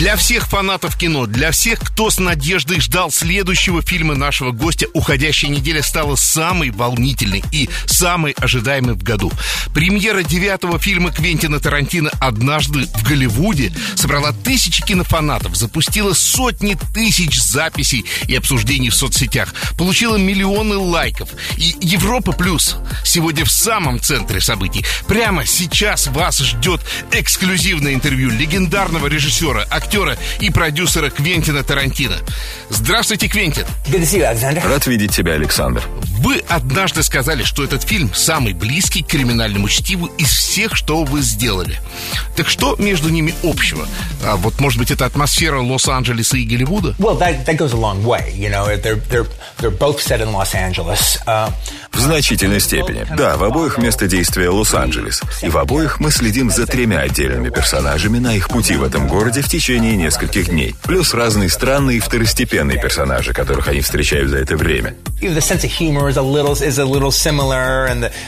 Для всех фанатов кино, для всех, кто с надеждой ждал следующего фильма нашего гостя, уходящая неделя стала самой волнительной и самой ожидаемой в году. Премьера девятого фильма Квентина Тарантино «Однажды в Голливуде» собрала тысячи кинофанатов, запустила сотни тысяч записей и обсуждений в соцсетях, получила миллионы лайков. И Европа Плюс сегодня в самом центре событий. Прямо сейчас вас ждет эксклюзивное интервью легендарного режиссера, актера и продюсера Квентина Тарантино. Здравствуйте, Квентин. You. Рад видеть тебя, Александр. Вы однажды сказали, что этот фильм самый близкий к криминальному чтиву из всех, что вы сделали. Так что между ними общего? А вот, может быть, это атмосфера Лос-Анджелеса и Голливуда? Well, that, that goes a long way. You know, they're, they're, they're both set in Los Angeles. Uh, В значительной степени. Да, в обоих место действия Лос-Анджелес. И в обоих мы следим за тремя отдельными персонажами на их пути в этом городе в течение нескольких дней. Плюс разные странные и второстепенные персонажи, которых они встречают за это время.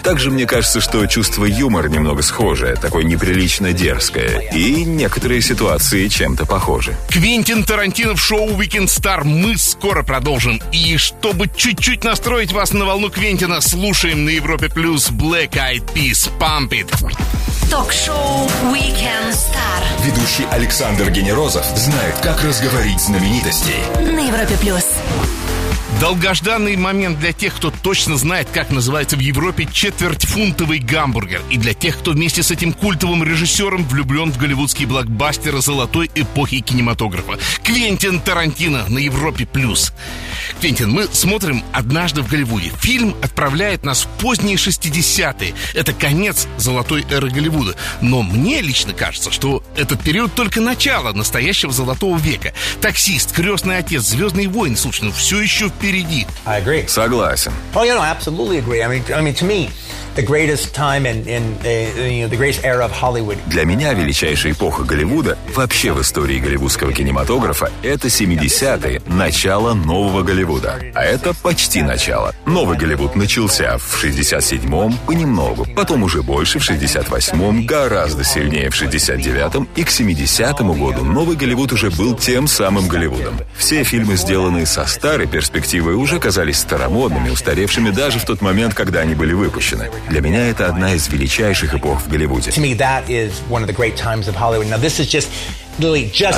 Также мне кажется, что чувство юмора немного схожее, такое неприлично дерзкое. И некоторые ситуации чем-то похожи. Квентин Тарантино в шоу Weekend Star. Мы скоро продолжим. И чтобы чуть-чуть настроить вас на волну Квентина, слушаем на Европе Плюс Black Eyed Peas Pump It. Ток-шоу Weekend Star Ведущий Александр Генерозов знает, как разговорить знаменитостей. на Европе плюс. Долгожданный момент для тех, кто точно знает, как называется в Европе четвертьфунтовый гамбургер. И для тех, кто вместе с этим культовым режиссером влюблен в голливудские блокбастеры золотой эпохи кинематографа. Квентин Тарантино на Европе+. плюс. Квентин, мы смотрим «Однажды в Голливуде». Фильм отправляет нас в поздние 60-е. Это конец золотой эры Голливуда. Но мне лично кажется, что этот период только начало настоящего золотого века. Таксист, крестный отец, звездные войны, слушай, ну все еще впереди. I agree. Согласен. Oh, yeah, no, I absolutely agree. I mean, I mean, to me, the greatest time in, in you know, the greatest era of Hollywood. Для меня величайшая эпоха Голливуда, вообще в истории голливудского кинематографа, это 70-е, начало нового Голливуда. А это почти начало. Новый Голливуд начался в 67-м понемногу, потом уже больше в 68-м, гораздо сильнее в 69-м, и к 70-му году новый Голливуд уже был тем самым Голливудом. Все фильмы, сделанные со старой перспективой, уже казались старомодными, устаревшими даже в тот момент, когда они были выпущены. Для меня это одна из величайших эпох в Голливуде.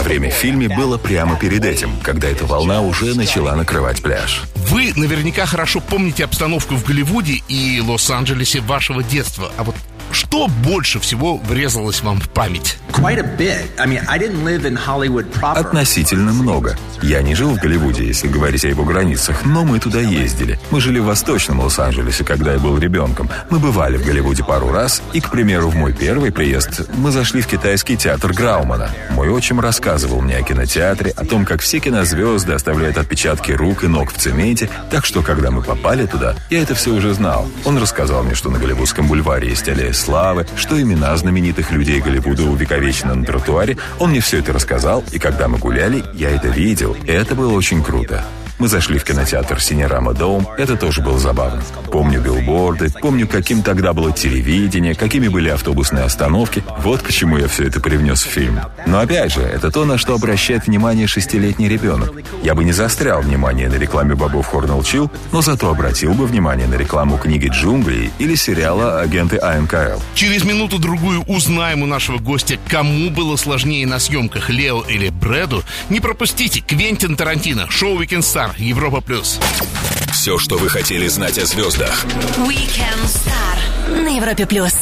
А время в фильме было прямо перед этим, когда эта волна уже начала накрывать пляж. Вы наверняка хорошо помните обстановку в Голливуде и Лос-Анджелесе вашего детства. А вот что больше всего врезалось вам в память? Относительно много. Я не жил в Голливуде, если говорить о его границах, но мы туда ездили. Мы жили в Восточном Лос-Анджелесе, когда я был ребенком. Мы бывали в Голливуде пару раз, и, к примеру, в мой первый приезд мы зашли в китайский театр Граумана. Мой отчим рассказывал мне о кинотеатре, о том, как все кинозвезды оставляют отпечатки рук и ног в цементе, так что, когда мы попали туда, я это все уже знал. Он рассказал мне, что на Голливудском бульваре есть аллея славы, что имена знаменитых людей Голливуда увековечены на тротуаре. Он мне все это рассказал, и когда мы гуляли, я это видел, это было очень круто. Мы зашли в кинотеатр «Синерама Доум». Это тоже было забавно. Помню билборды, помню, каким тогда было телевидение, какими были автобусные остановки. Вот почему я все это привнес в фильм. Но опять же, это то, на что обращает внимание шестилетний ребенок. Я бы не застрял внимание на рекламе бобов Хорнелл Чилл, но зато обратил бы внимание на рекламу книги «Джунгли» или сериала «Агенты АНКЛ». Через минуту-другую узнаем у нашего гостя, кому было сложнее на съемках, Лео или Брэду. Не пропустите Квентин Тарантино, шоу Weekend Star, Европа Плюс. Все, что вы хотели знать о звездах. Weekend Star на Европе плюс.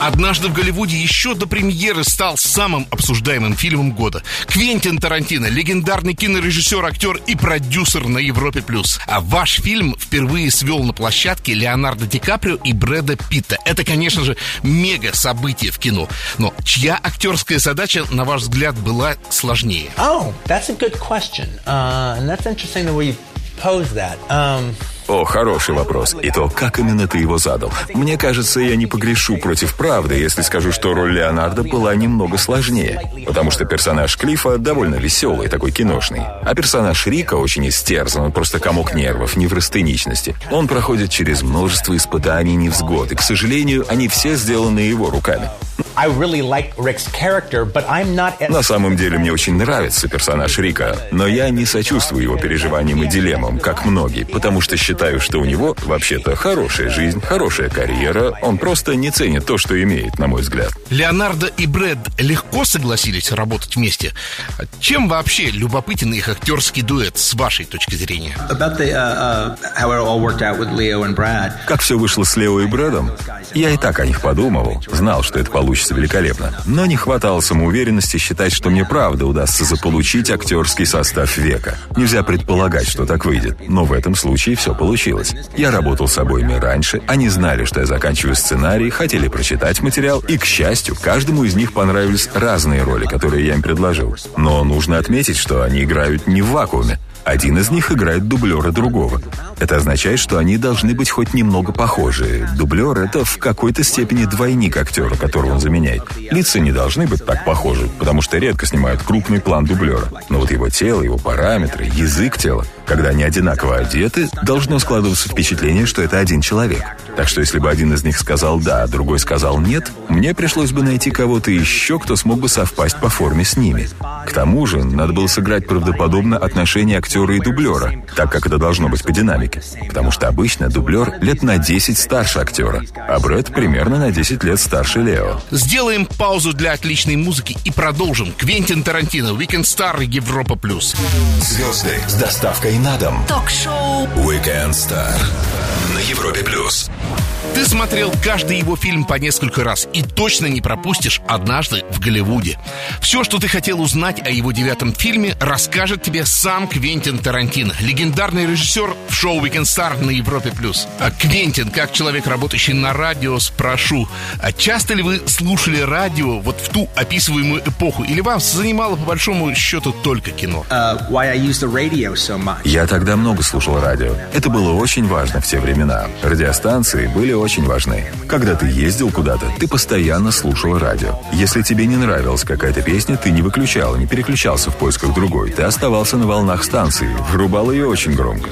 Однажды в Голливуде еще до премьеры стал самым обсуждаемым фильмом года. Квентин Тарантино, легендарный кинорежиссер, актер и продюсер на Европе+. плюс. А ваш фильм впервые свел на площадке Леонардо Ди Каприо и Брэда Питта. Это, конечно же, мега событие в кино. Но чья актерская задача, на ваш взгляд, была сложнее? Oh, that's a good question. Uh, and that's interesting the way you pose that. Um, О, хороший вопрос. И то, как именно ты его задал. Мне кажется, я не погрешу против правды, если скажу, что роль Леонардо была немного сложнее. Потому что персонаж Клифа довольно веселый, такой киношный. А персонаж Рика очень истерзан, он просто комок нервов, неврастеничности. Он проходит через множество испытаний, невзгод, и, к сожалению, они все сделаны его руками. На самом деле мне очень нравится персонаж Рика, но я не сочувствую его переживаниям и дилеммам, как многие, потому что считаю, что у него вообще-то хорошая жизнь, хорошая карьера, он просто не ценит то, что имеет, на мой взгляд. Леонардо и Брэд легко согласились работать вместе. Чем вообще любопытен их актерский дуэт с вашей точки зрения? About the, how it all worked out with Leo and Brad. Как все вышло с Лео и Брэдом? Я и так о них подумывал, знал, что это получится великолепно. Но не хватало самоуверенности считать, что мне правда удастся заполучить актерский состав века. Нельзя предполагать, что так выйдет, но в этом случае все получилось. Я работал с обоими раньше, они знали, что я заканчиваю сценарий, хотели прочитать материал, и, к счастью, каждому из них понравились разные роли, которые я им предложил. Но нужно отметить, что они играют не в вакууме. Один из них играет дублера другого. Это означает, что они должны быть хоть немного похожи. Дублер — это в какой-то степени двойник актера, которого он заменяет. Лица не должны быть так похожи, потому что редко снимают крупный план дублера. Но вот его тело, его параметры, язык тела, когда они одинаково одеты, должно складываться впечатление, что это один человек. Так что если бы один из них сказал «да», а другой сказал «нет», мне пришлось бы найти кого-то еще, кто смог бы совпасть по форме с ними. К тому же, надо было сыграть правдоподобно отношения актера и дублера, так как это должно быть по динамике. Потому что обычно дублер лет на 10 старше актера, а Брэд примерно на 10 лет старше Лео. Сделаем паузу для отличной музыки и продолжим. Квентин Тарантино, Weekend Star, Европа Плюс. Звезды с доставкой на дом. Ток-шоу Weekend Star на Европе плюс. Ты смотрел каждый его фильм по несколько раз и точно не пропустишь «Однажды в Голливуде». Все, что ты хотел узнать о его девятом фильме, расскажет тебе сам Квентин Тарантино, легендарный режиссер в шоу «Weekend Star» на Европе+. плюс. А Квентин, как человек, работающий на радио, спрошу, а часто ли вы слушали радио вот в ту описываемую эпоху, или вас занимало по большому счету только кино? Uh, why I use the radio so much. Я тогда много слушал радио. Это было очень важно в те времена. Радиостанции были очень важны. Когда ты ездил куда-то, ты постоянно слушал радио. Если тебе не нравилась какая-то песня, ты не выключал, не переключался в поисках другой. Ты оставался на волнах станции, врубал ее очень громко.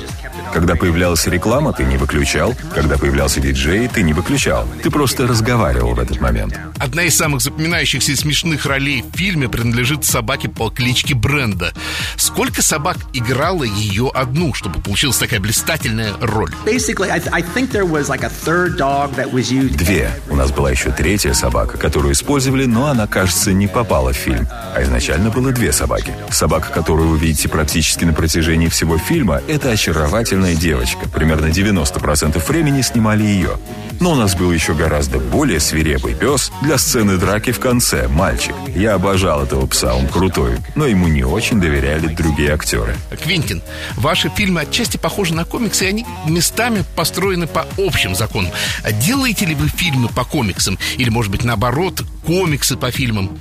Когда появлялась реклама, ты не выключал. Когда появлялся диджей, ты не выключал. Ты просто разговаривал в этот момент. Одна из самых запоминающихся и смешных ролей в фильме принадлежит собаке по кличке Бренда. Сколько собак играла ее одну, чтобы получилась такая блистательная роль? Две. У нас была еще третья собака, которую использовали, но она, кажется, не попала в фильм. А изначально было две собаки. Собака, которую вы видите практически на протяжении всего фильма, это очаровательная девочка. Примерно 90% времени снимали ее. Но у нас был еще гораздо более свирепый пес для сцены драки в конце, мальчик. Я обожал этого пса, он крутой, но ему не очень доверяли другие актеры. Квинтин, ваши фильмы отчасти похожи на комиксы, и они местами построены по общим законам. Делаете ли вы фильмы по комиксам? Или, может быть, наоборот, комиксы по фильмам?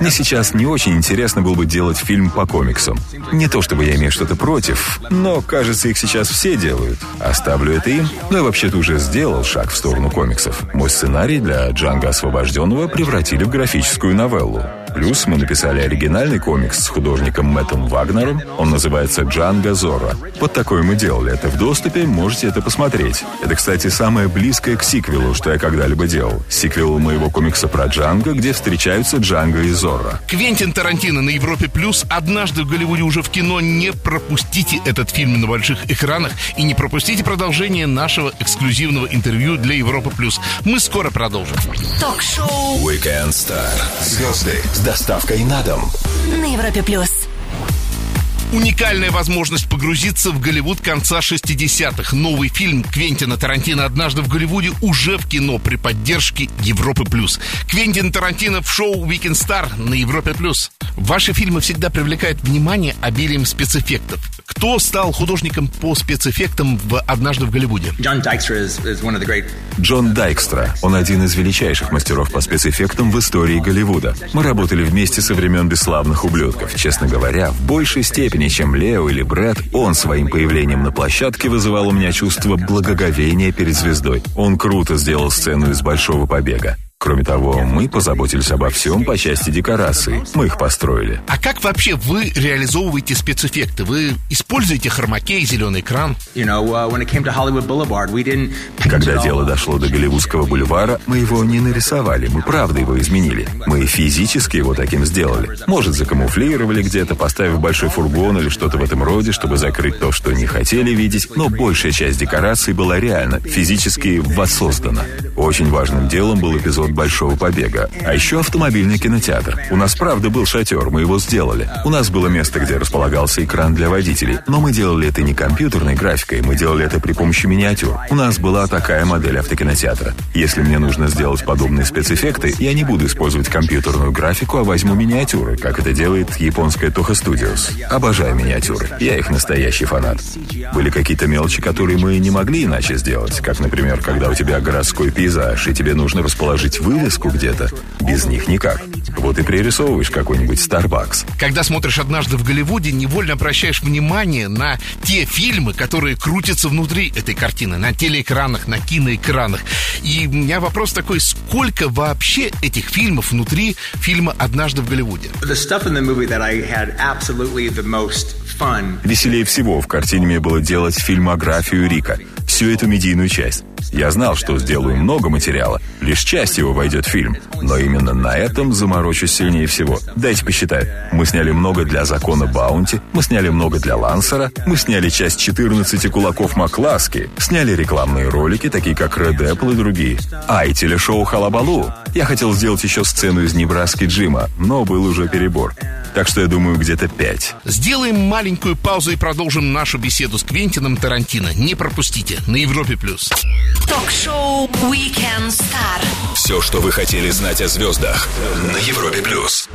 Мне сейчас не очень интересно было бы делать фильм по комиксам. Не то чтобы я имею что-то против, но, кажется, их сейчас все делают. Оставлю это им, но я вообще-то уже сделал шаг в сторону комиксов. Мой сценарий для Джанга Освобожденного превратили в графическую новеллу. Плюс мы написали оригинальный комикс с художником Мэттом Вагнером. Он называется «Джанго Зора». Вот такой мы делали. Это в доступе, можете это посмотреть. Это, кстати, самое близкое к сиквелу, что я когда-либо делал. Сиквел моего комикса про Джанго, где встречаются Джанго и Зора. Квентин Тарантино на Европе Плюс. Однажды в Голливуде уже в кино. Не пропустите этот фильм на больших экранах и не пропустите продолжение нашего эксклюзивного интервью для Европы Плюс. Мы скоро продолжим. Ток-шоу Weekend Star. Звезды с доставкой на дом. на Европе плюс. Уникальная возможность погрузиться в Голливуд конца 60-х. Новый фильм Квентина Тарантино «Однажды в Голливуде» уже в кино при поддержке Европы+. плюс. Квентин Тарантино в шоу «Weekend Star» на Европе+. плюс. Ваши фильмы всегда привлекают внимание обилием спецэффектов. Кто стал художником по спецэффектам в «Однажды в Голливуде»? Джон Дайкстра. Он один из величайших мастеров по спецэффектам в истории Голливуда. Мы работали вместе со времен «Бесславных ублюдков». Честно говоря, в большей степени сильнее, чем Лео или Брэд, он своим появлением на площадке вызывал у меня чувство благоговения перед звездой. Он круто сделал сцену из «Большого побега». Кроме того, мы позаботились обо всем по части декораций. Мы их построили. А как вообще вы реализовываете спецэффекты? Вы используете хромакей, зеленый экран? Uh, Когда дело дошло до Голливудского бульвара, мы его не нарисовали, мы правда его изменили. Мы физически его таким сделали. Может, закамуфлировали где-то, поставив большой фургон или что-то в этом роде, чтобы закрыть то, что не хотели видеть, но большая часть декораций была реально, физически воссоздана. Очень важным делом был эпизод Большого побега. А еще автомобильный кинотеатр. У нас правда был шатер, мы его сделали. У нас было место, где располагался экран для водителей. Но мы делали это не компьютерной графикой, мы делали это при помощи миниатюр. У нас была такая модель автокинотеатра. Если мне нужно сделать подобные спецэффекты, я не буду использовать компьютерную графику, а возьму миниатюры, как это делает японская Toho Studios. Обожаю миниатюры. Я их настоящий фанат. Были какие-то мелочи, которые мы не могли иначе сделать. Как, например, когда у тебя городской пейзаж, и тебе нужно расположить вывеску где-то. Без них никак. Вот и пририсовываешь какой-нибудь Starbucks. Когда смотришь однажды в Голливуде, невольно обращаешь внимание на те фильмы, которые крутятся внутри этой картины, на телеэкранах, на киноэкранах. И у меня вопрос такой, сколько вообще этих фильмов внутри фильма «Однажды в Голливуде»? Веселее всего в картине мне было делать фильмографию Рика. Всю эту медийную часть. Я знал, что сделаю много материала. Лишь часть его войдет в фильм. Но именно на этом заморочусь сильнее всего. Дайте посчитать. Мы сняли много для закона Баунти, мы сняли много для Лансера, мы сняли часть 14 кулаков Макласки, сняли рекламные ролики, такие как Red Apple и другие. А, и телешоу Халабалу. Я хотел сделать еще сцену из Небраски Джима, но был уже перебор. Так что я думаю, где-то пять. Сделаем маленькую паузу и продолжим нашу беседу с Квентином Тарантино. Не пропустите на Европе+. плюс. Ток-шоу Weekend Star. Все, что вы хотели знать о звездах на Европе плюс.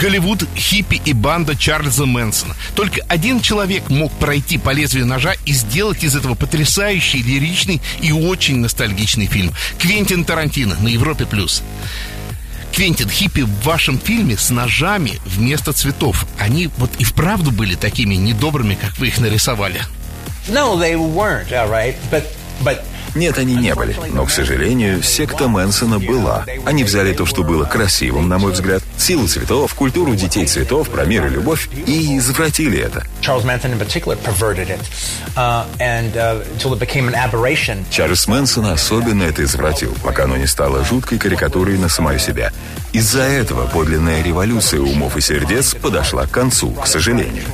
Голливуд, хиппи и банда Чарльза Мэнсона. Только один человек мог пройти по лезвию ножа и сделать из этого потрясающий, лиричный и очень ностальгичный фильм. Квентин Тарантино на Европе+. плюс. Квентин, хиппи в вашем фильме с ножами вместо цветов. Они вот и вправду были такими недобрыми, как вы их нарисовали. No, they weren't, all right. But, but Нет, они не были. Но, к сожалению, секта Мэнсона была. Они взяли то, что было красивым, на мой взгляд, силу цветов, культуру детей цветов, про мир и любовь, и извратили это. Uh, uh. Чарльз Мэнсон особенно это извратил, пока оно не стало жуткой карикатурой на самое себя. Из-за этого подлинная революция умов и сердец подошла к концу, к сожалению.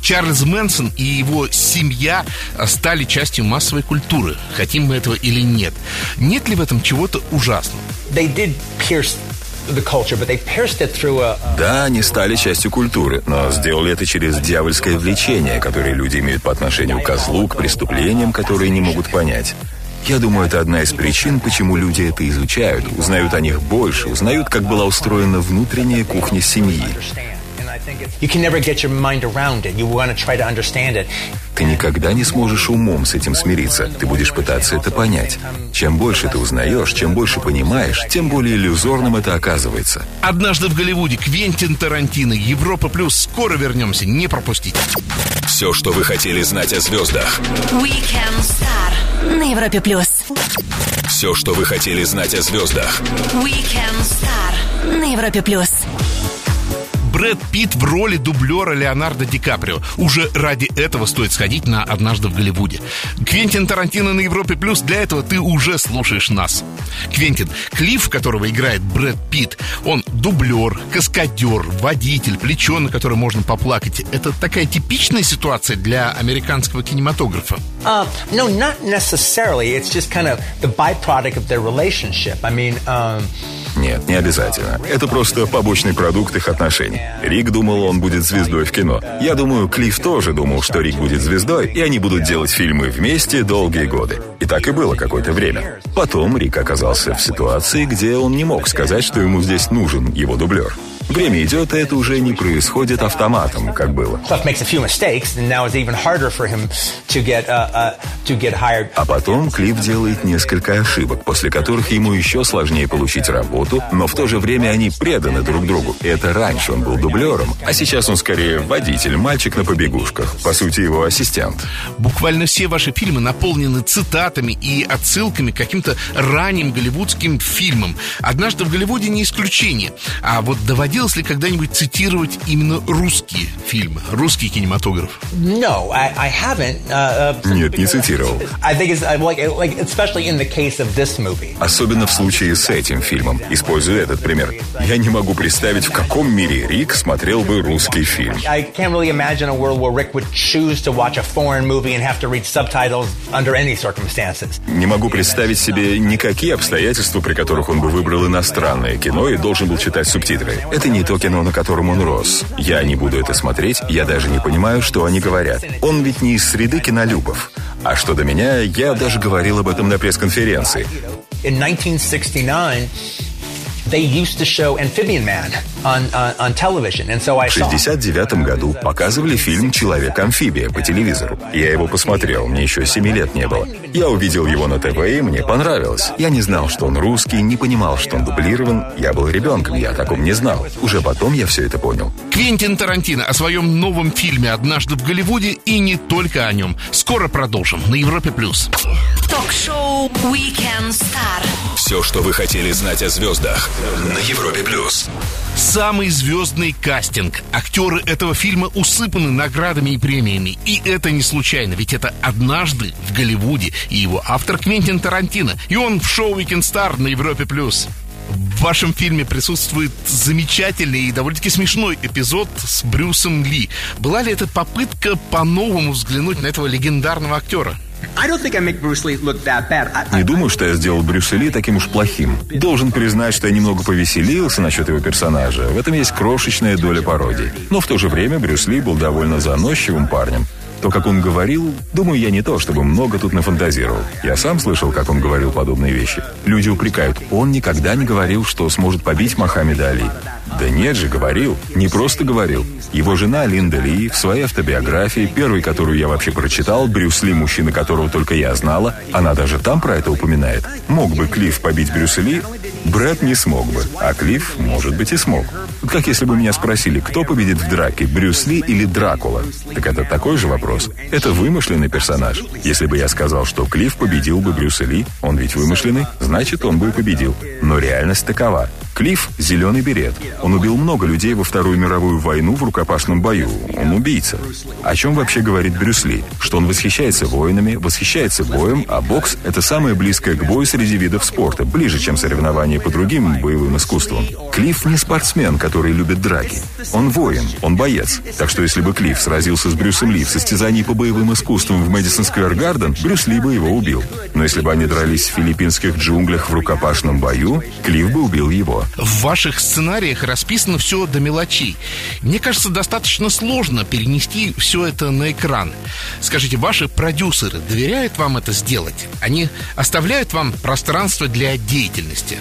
Чарльз Мэнсон и его семья стали частью массовой культуры, хотим мы этого или нет. Нет ли в этом чего-то ужасного? Да, они стали частью культуры, но сделали это через дьявольское влечение, которое люди имеют по отношению к злу, к преступлениям, которые не могут понять. Я думаю, это одна из причин, почему люди это изучают, узнают о них больше, узнают, как была устроена внутренняя кухня семьи. And I think it's, you can never get your mind around it. You want to try to understand it. Ты никогда не сможешь умом с этим смириться. Ты будешь пытаться это понять. Чем больше ты узнаешь, чем больше понимаешь, тем более иллюзорным это оказывается. Однажды в Голливуде Квентин Тарантино, Европа плюс. Скоро вернемся, не пропустите. Все, что вы хотели знать о звездах. Weekend Star на Европе плюс. Все, что вы хотели знать о звездах. Weekend Star на Европе плюс. Брэд Питт в роли дублера Леонардо Ди Каприо. Уже ради этого стоит сходить на «Однажды в Голливуде». Квентин Тарантино на Европе Плюс. Для этого ты уже слушаешь нас. Квентин, Клифф, которого играет Брэд Питт, он дублер, каскадер, водитель, плечо, на которое можно поплакать. Это такая типичная ситуация для американского кинематографа. Uh, no, not necessarily. It's just kind of the byproduct of their relationship. I mean, um, Нет, не обязательно. Это просто побочный продукт их отношений. Рик думал, он будет звездой в кино. Я думаю, Клифф тоже думал, что Рик будет звездой, и они будут делать фильмы вместе долгие годы. И так и было какое-то время. Потом Рик оказался в ситуации, где он не мог сказать, что ему здесь нужен его дублер. Время идет, и это уже не происходит автоматом, как было. Uh, uh. А потом Клифф делает несколько ошибок, после которых ему еще сложнее получить работу, но в то же время они преданы друг другу. Это раньше он был дублером, а сейчас он скорее водитель, мальчик на побегушках. По сути, его ассистент. Буквально все ваши фильмы наполнены цитатами и отсылками к каким-то ранним голливудским фильмам. «Однажды в Голливуде» не исключение. А вот доводилось ли когда-нибудь цитировать именно русские фильмы, русский кинематограф? No, I, I haven't. Uh, uh, Нет, не цитировал. I think it's uh, like, like especially in the case of this movie. Особенно в случае с этим фильмом. Используя этот пример. Я не могу представить, в каком мире Рик смотрел бы русский фильм. I can't really imagine a world where Rick would choose to watch a foreign movie and have to read subtitles under any circumstances. Не могу представить себе никакие обстоятельства, при которых он бы выбрал иностранное кино и должен был читать субтитры. Это не то кино, на котором он рос. Я не буду это смотреть, я даже не понимаю, что они говорят. Он ведь не из среды кинолюбов. А что до меня, я даже говорил об этом на пресс-конференции. In 1969, they used to show Amphibian Man on on television, and so I В saw. 69 году показывали фильм «Человек-амфибия» по телевизору. Я его посмотрел, мне еще 7 лет не было. Я увидел его на ТВ, и мне понравилось. Я не знал, что он русский, не понимал, что он дублирован. Я был ребенком, я о таком не знал. Уже потом я все это понял. Квентин Тарантино о своем новом фильме «Однажды в Голливуде» и не только о нем. Скоро продолжим на Европе+. плюс. Ток-шоу Weekend Star. Все, что вы хотели знать о звездах на Европе плюс. Самый звездный кастинг. Актеры этого фильма усыпаны наградами и премиями. И это не случайно, ведь это «Однажды в Голливуде» и его автор Квентин Тарантино. И он в шоу «Weekend Star» на Европе+. плюс. В вашем фильме присутствует замечательный и довольно-таки смешной эпизод с Брюсом Ли. Была ли это попытка по-новому взглянуть на этого легендарного актера? Не думаю, что я сделал Брюса Ли таким уж плохим. Должен признать, что я немного повеселился насчет его персонажа. В этом есть крошечная доля пародии. Но в то же время Брюс Ли был довольно заносчивым парнем. То, как он говорил, думаю, я не то, чтобы много тут нафантазировал. Я сам слышал, как он говорил подобные вещи. Люди упрекают, он никогда не говорил, что сможет побить Мохаммеда Али. Да нет же, говорил. Не просто говорил. Его жена Линда Ли в своей автобиографии, первой, которую я вообще прочитал, Брюс Ли, мужчина, которого только я знала, она даже там про это упоминает. Мог бы Клифф побить Брюса Ли? Брэд не смог бы, а Клифф, может быть, и смог. Как если бы меня спросили, кто победит в драке, Брюс Ли или Дракула? Так это такой же вопрос. Это вымышленный персонаж. Если бы я сказал, что Клифф победил бы Брюса Ли, он ведь вымышленный, значит, он бы и победил. Но реальность такова. Клифф – зеленый берет. Он убил много людей во Вторую мировую войну в рукопашном бою. Он убийца. О чем вообще говорит Брюс Ли? Что он восхищается воинами, восхищается боем, а бокс – это самое близкое к бою среди видов спорта, ближе, чем соревнования по другим боевым искусствам. Клифф не спортсмен, который любит драки. Он воин, он боец. Так что если бы Клифф сразился с Брюсом Ли в состязании по боевым искусствам в Мэдисон Сквер Гарден, Брюс Ли бы его убил. Но если бы они дрались в филиппинских джунглях в рукопашном бою, Клифф бы убил его. В ваших сценариях расписано все до мелочей. Мне кажется, достаточно сложно перенести все это на экран. Скажите, ваши продюсеры доверяют вам это сделать? Они оставляют вам пространство для деятельности?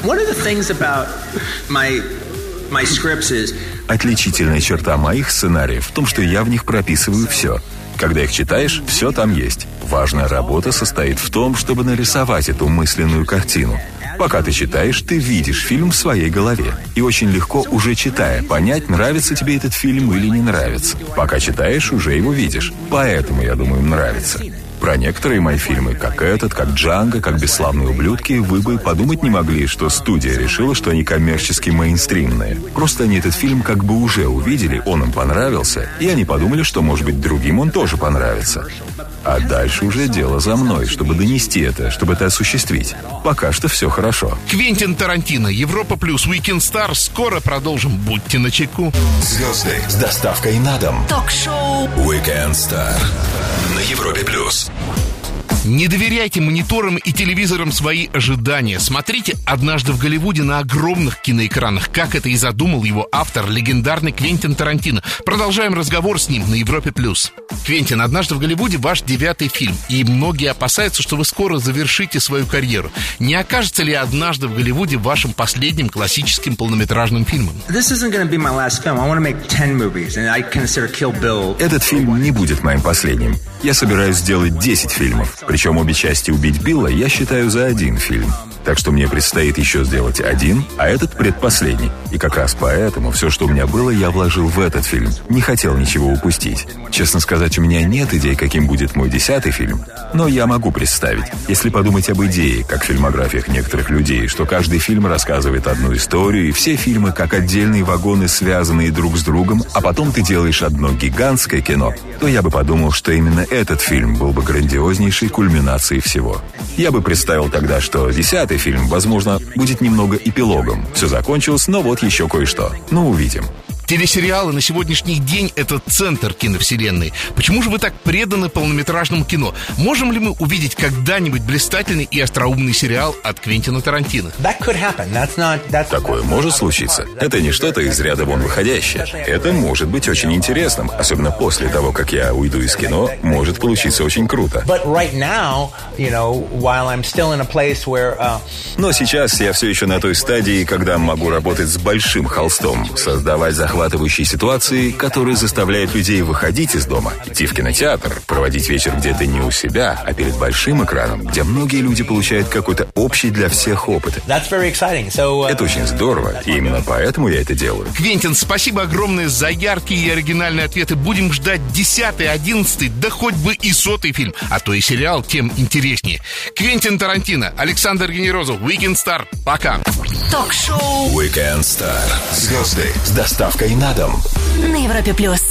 Отличительная черта моих сценариев в том, что я в них прописываю все. Когда их читаешь, все там есть. Важная работа состоит в том, чтобы нарисовать эту мысленную картину. Пока ты читаешь, ты видишь фильм в своей голове. И очень легко, уже читая, понять, нравится тебе этот фильм или не нравится. Пока читаешь, уже его видишь. Поэтому, я думаю, нравится. Про некоторые мои фильмы, как этот, как «Джанго», как «Бесславные ублюдки», вы бы подумать не могли, что студия решила, что они коммерчески мейнстримные. Просто они этот фильм как бы уже увидели, он им понравился, и они подумали, что, может быть, другим он тоже понравится. А дальше уже дело за мной, чтобы донести это, чтобы это осуществить. Пока что все хорошо. Квентин Тарантино, Европа Плюс, Weekend Star. Скоро продолжим. Будьте начеку. Звезды с доставкой на дом. Ток-шоу Weekend Star на Европе плюс. Не доверяйте мониторам и телевизорам свои ожидания. Смотрите «Однажды в Голливуде» на огромных киноэкранах, как это и задумал его автор, легендарный Квентин Тарантино. Продолжаем разговор с ним на Европе+. плюс. Квентин, «Однажды в Голливуде» ваш девятый фильм, и многие опасаются, что вы скоро завершите свою карьеру. Не окажется ли «Однажды в Голливуде» вашим последним классическим полнометражным фильмом? Этот фильм не будет моим последним. Я собираюсь сделать 10 фильмов. Причем обе части «Убить Билла» я считаю за один фильм. Так что мне предстоит еще сделать один, а этот предпоследний. И как раз поэтому все, что у меня было, я вложил в этот фильм. Не хотел ничего упустить. Честно сказать, у меня нет идей, каким будет мой десятый фильм. Но я могу представить, если подумать об идее, как в фильмографиях некоторых людей, что каждый фильм рассказывает одну историю, и все фильмы как отдельные вагоны, связанные друг с другом, а потом ты делаешь одно гигантское кино, то я бы подумал, что именно этот фильм был бы грандиознейшей кульминацией всего. Я бы представил тогда, что десятый фильм, возможно, будет немного эпилогом. Все закончилось, но вот еще кое-что. Ну, увидим. Телесериалы на сегодняшний день — это центр киновселенной. Почему же вы так преданы полнометражному кино? Можем ли мы увидеть когда-нибудь блистательный и остроумный сериал от Квентина Тарантино? Такое может случиться. Это не что-то из ряда вон выходящее. Это может быть очень интересным, особенно после того, как я уйду из кино, может получиться очень круто. Uh, Но сейчас я все еще на той стадии, когда могу работать с большим холстом, создавать захват захватывающей ситуации, которые заставляют людей выходить из дома, идти в кинотеатр, проводить вечер где-то не у себя, а перед большим экраном, где многие люди получают какой-то общий для всех опыт. Uh, это очень здорово, и именно поэтому я это делаю. Квентин, спасибо огромное за яркие и оригинальные ответы. Будем ждать десятый, одиннадцатый, да хоть бы и сотый фильм, а то и сериал тем интереснее. Квентин Тарантино, Александр Генерозов, Weekend Star. Пока. Ток-шоу Weekend Star. Звезды с доставкой на дом. на Европе плюс.